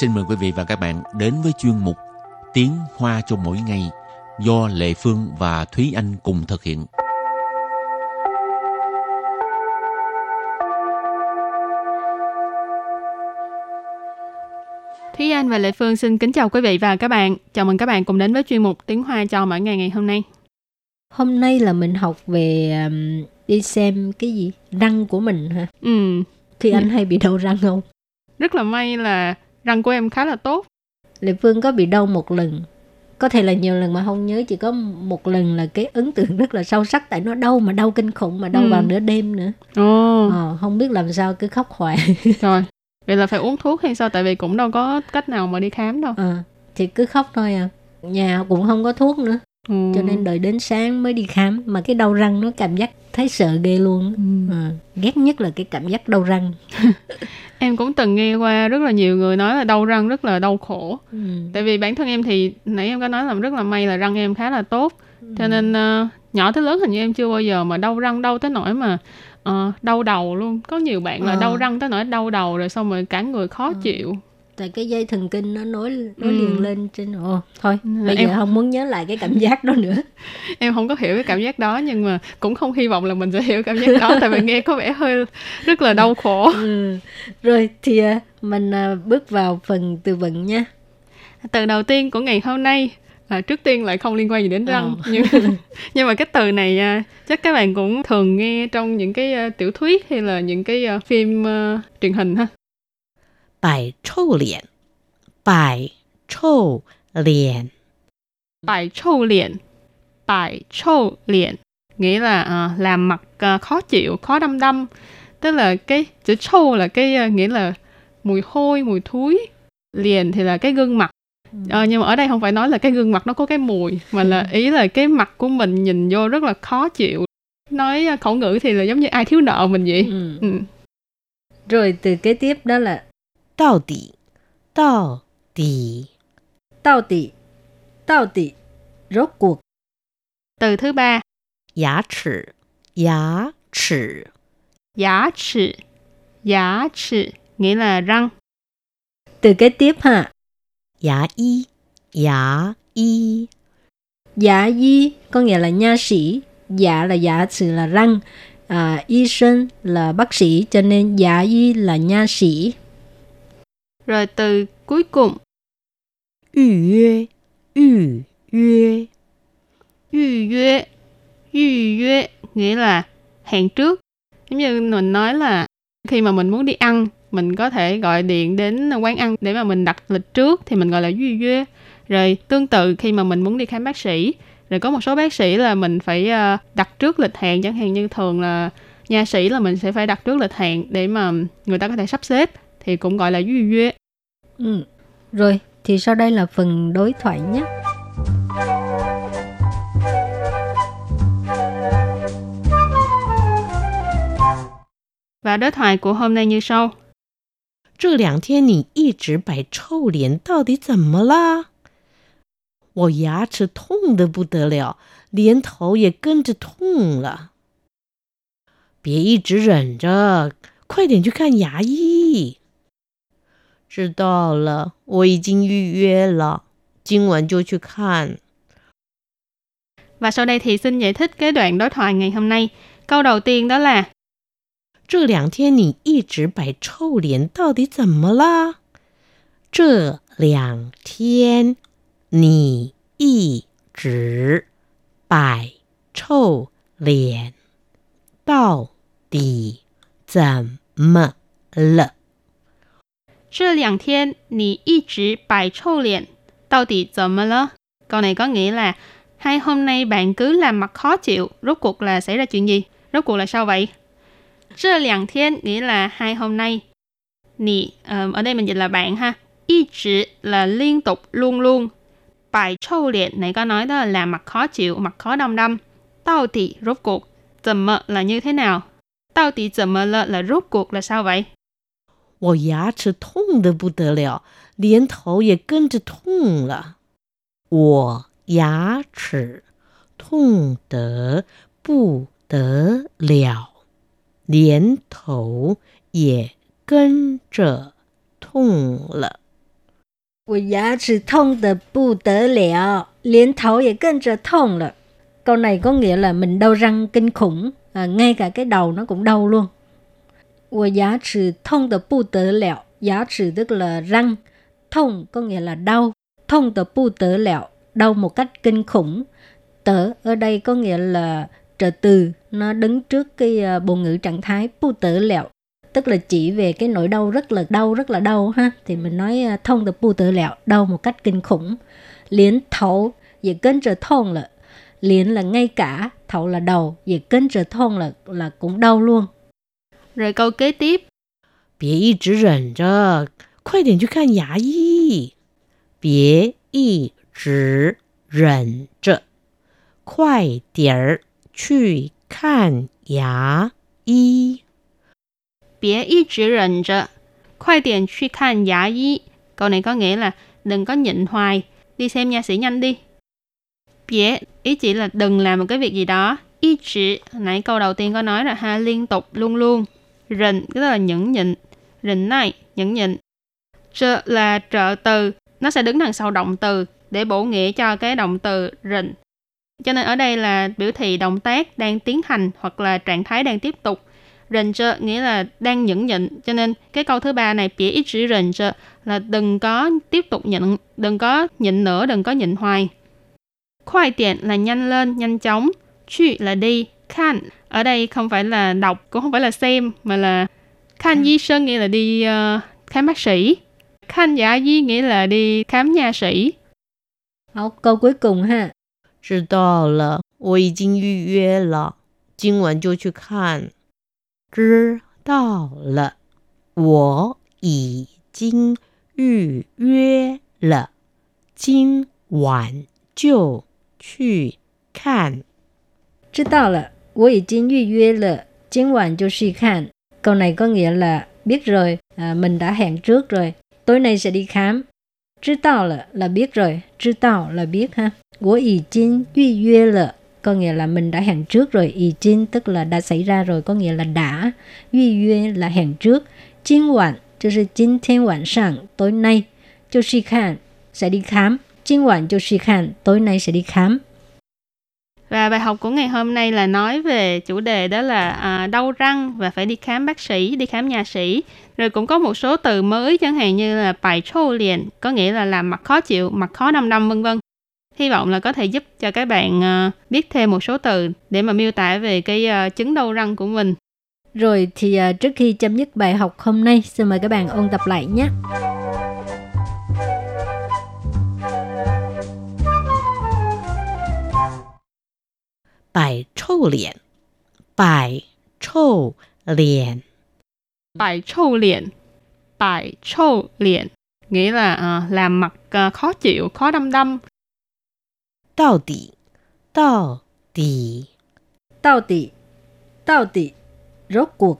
xin mời quý vị và các bạn đến với chuyên mục Tiếng Hoa cho mỗi ngày do Lệ Phương và Thúy Anh cùng thực hiện. Thúy Anh và Lệ Phương xin kính chào quý vị và các bạn. Chào mừng các bạn cùng đến với chuyên mục Tiếng Hoa cho mỗi ngày ngày hôm nay. Hôm nay là mình học về um, đi xem cái gì răng của mình hả? Ừ, Thì anh hay bị đau răng không? rất là may là răng của em khá là tốt. Lệ Phương có bị đau một lần. Có thể là nhiều lần mà không nhớ chỉ có một lần là cái ấn tượng rất là sâu sắc tại nó đau mà đau kinh khủng mà đau Ừ. vào nửa đêm nữa. Ồ, Ờ, không biết làm sao cứ khóc hoài. rồi. Vậy là phải uống thuốc hay sao? Tại vì cũng đâu có cách nào mà đi khám đâu. Ờ, thì cứ khóc thôi à. Nhà cũng không có thuốc nữa Ừ. cho nên đợi đến sáng mới đi khám mà cái đau răng nó cảm giác thấy sợ ghê luôn Ừ. Ờ, ghét nhất là cái cảm giác đau răng Em cũng từng nghe qua rất là nhiều người nói là đau răng rất là đau khổ. ừ. Tại vì bản thân em thì nãy em có nói là rất là may là răng em khá là tốt. Cho nên ờ, nhỏ tới lớn hình như em chưa bao giờ mà đau răng đau tới nỗi mà ờ, đau đầu luôn. Có nhiều bạn là Ờ. đau răng tới nỗi đau đầu rồi xong rồi cả người khó chịu. Tại cái dây thần kinh nó nối nối Ừ. liền lên trên ồ thôi Nên bây em- giờ không muốn nhớ lại cái cảm giác đó nữa Em không có hiểu cái cảm giác đó nhưng mà cũng không hy vọng là mình sẽ hiểu cảm giác đó tại vì nghe có vẻ hơi rất là đau khổ. ừ. rồi thì à, mình à, bước vào phần từ vựng nha Từ đầu tiên của ngày hôm nay à, trước tiên lại không liên quan gì đến răng Ờ. nhưng nhưng mà cái từ này à, chắc các bạn cũng thường nghe trong những cái à, tiểu thuyết hay là những cái à, phim à, truyền hình ha. 摆臭脸，摆臭脸， Bài trâu liền, bài trâu liền nghĩa là à, làm mặt à, khó chịu, khó đâm đâm. Tức là cái chữ trâu là cái à, nghĩa là mùi hôi, mùi thúi. Liền thì là cái gương mặt. Ờ, nhưng mà ở đây không phải nói là cái gương mặt nó có cái mùi mà là ý là cái mặt của mình nhìn vô rất là khó chịu. Nói à, khẩu ngữ thì là giống như ai thiếu nợ mình vậy. ừ. Ừ. rồi từ kế tiếp đó là 到底，到底， tao tỉ tao tỉ rốt cuộc Từ thứ ba, 牙齿，牙齿， giá trị. Giá trị nghĩa là răng. từ kế tiếp ha 牙医，牙医， Giả y có nghĩa là nha sĩ, giả là giả sử là răng, à, y sinh là bác sĩ, cho nên giả y là nha sĩ. Rồi từ cuối cùng. Yu yue, yu yue. Yu yue, yu yue nghĩa là hẹn trước. Giống như mình nói là khi mà mình muốn đi ăn, mình có thể gọi điện đến quán ăn để mà mình đặt lịch trước thì mình gọi là yu yue. Rồi tương tự khi mà mình muốn đi khám bác sĩ, rồi có một số bác sĩ là mình phải ờ, đặt trước lịch hẹn chẳng hạn như thường là nha sĩ là mình sẽ phải đặt trước lịch hẹn để mà người ta có thể sắp xếp thì cũng gọi là yu yue. Ừ. Rồi, thì sau đây là phần đối thoại nhé. Và đối thoại của hôm nay như sau. 这两天你一直摆臭脸，到底怎么啦？我牙齿痛得不得了，连头也跟着痛了。别一直忍着，快点去看牙医。 知道了，我已经预约了，今晚就去看。 Và sau đây thì xin giải thích cái đoạn đối thoại ngày hôm nay. Câu đầu tiên đó là 这两天你一直摆臭脸，到底怎么啦？这两天你一直摆臭脸，到底怎么了？ 这两天你一直摆臭脸，到底怎么了? Câu này có nghĩa là hai hôm nay bạn cứ làm mặt khó chịu, rốt cuộc là xảy ra chuyện gì? Rốt cuộc là sao vậy? 这两天 nghĩa là hai hôm nay. Nì, ờ, ở đây mình dịch là bạn ha. Y chỉ là liên tục, luôn luôn. Bài trâu liệt này có nói đó là làm mặt khó chịu, mặt khó đâm đâm. Tao tỷ rốt cuộc. Dầm mơ là như thế nào? Tao tỷ dầm mơ là, là rốt cuộc là sao vậy? 我牙齿痛得不得了，连头也跟着痛了。我牙齿痛得不得了，连头也跟着痛了。 我牙齿痛的不得了，连头也跟着痛了。Câu này có nghĩa là mình đau răng kinh khủng, à, ngay cả cái đầu nó cũng đau luôn. 我牙齿痛的不得了，牙齿 tức là răng, thông có nghĩa là đau, thông的不得了, đau một cách kinh khủng. Tờ ở đây có nghĩa là trợ từ, nó đứng trước cái uh, bộ ngữ trạng thái bu tử lẹo, tức là chỉ về cái nỗi đau rất là đau, rất là đau ha. Thì mình nói uh, thông từ bu tử lẹo, đau một cách kinh khủng. Liến thấu, về kênh trở thông là liến là ngay cả, thấu là đầu, về kênh trở thông là là cũng đau luôn. Rồi câu kế tiếp. 别一直忍着，快点去看牙医。别一直忍着，快点儿去看牙医。别一直忍着，快点去看牙医. Câu này có nghĩa là đừng có nhịn hoài, đi xem nha sĩ nhanh đi. Bie ý chỉ là đừng làm một cái việc gì đó. Y chỉ, nãy câu đầu tiên có nói là ha liên tục luôn luôn. Rình, tức là nhẫn nhịn. Rình này, nhẫn nhịn. Trợ là trợ từ, nó sẽ đứng đằng sau động từ để bổ nghĩa cho cái động từ rình. Cho nên ở đây là biểu thị động tác đang tiến hành hoặc là trạng thái đang tiếp tục. Rình trợ nghĩa là đang nhẫn nhịn. Cho nên cái câu thứ ba này bỉa ít chữ rình trợ là đừng có tiếp tục nhịn, đừng có nhịn nữa, đừng có nhịn hoài. Khoai tiện là nhanh lên, nhanh chóng. Chu là đi, khan ở đây không phải là đọc, cũng không phải là xem, mà là khan di sơn nghĩa là đi uh, khám bác sĩ. Khan giả di nghĩa là đi khám nha sĩ. Hảo, câu cuối cùng ha. 知道了，我已经预约了，今晚就去看。知道了，我已经预约了，今晚就去看。知道了， 我已经预约了，今晚就去看。Câu này có nghĩa là biết rồi, à, mình đã hẹn trước rồi, tối nay sẽ đi khám. 知道了 là biết rồi, 知道 là biết ha. 我已经预约了 có nghĩa là mình đã hẹn trước rồi. Ý chính tức là đã xảy ra rồi, có nghĩa là đã. Yu yue là hẹn trước.今晚就是今天晚上 tối nay. 就是看 sẽ đi khám. 今晚就是看 tối nay sẽ đi khám. Và bài học của ngày hôm nay là nói về chủ đề đó là à, đau răng và phải đi khám bác sĩ, đi khám nhà sĩ. Rồi cũng có một số từ mới chẳng hạn như là bài trô liền, có nghĩa là làm mặt khó chịu, mặt khó năm năm vân vân. Hy vọng là có thể giúp cho các bạn à, biết thêm một số từ để mà miêu tả về cái à, chứng đau răng của mình. Rồi thì à, trước khi chấm dứt bài học hôm nay, xin mời các bạn ôn tập lại nhé. Bài trâu liền Bài trâu liền Bài trâu liền Bài trâu liền Nghĩa là uh, làm mặt uh, khó chịu, khó đâm đâm 到底，到底，到底，到底，rốt cuộc。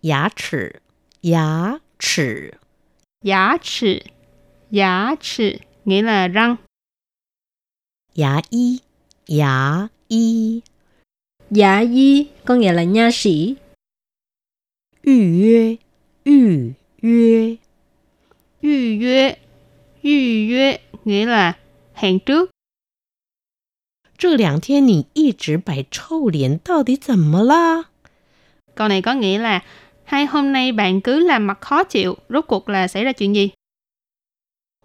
牙齿，牙齿，牙齿，牙齿 nghĩa là răng. 牙医， 牙医，牙医 có nghĩa là nha sĩ. 预约，预约，预约，预约 nghĩa là hẹn trước. 这两天你一直摆臭脸，到底怎么啦？Câu này có nghĩa là hai hôm nay bạn cứ làm mặt khó chịu, rốt cuộc là xảy ra chuyện gì?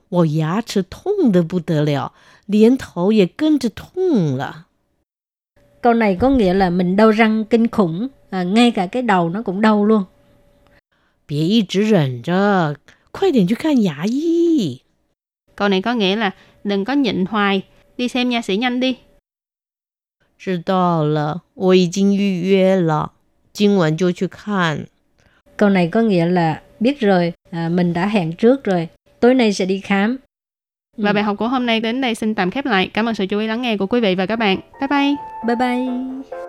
我牙齿痛的不得了， 连头也跟着痛了。 Câu này có nghĩa là mình đau răng kinh khủng, à, ngay cả cái đầu nó cũng đau luôn. 别一直忍着，快点去看牙医。 Câu này có nghĩa là đừng có nhịn hoài, đi xem nha sĩ nhanh đi. 知道了，我已经预约了，今晚就去看。 Câu này có nghĩa là biết rồi, à, mình đã hẹn trước rồi, tối nay sẽ đi khám. Và Ừ. bài học của hôm nay đến đây xin tạm khép lại. Cảm ơn sự chú ý lắng nghe của quý vị và các bạn. Bye bye! Bye bye.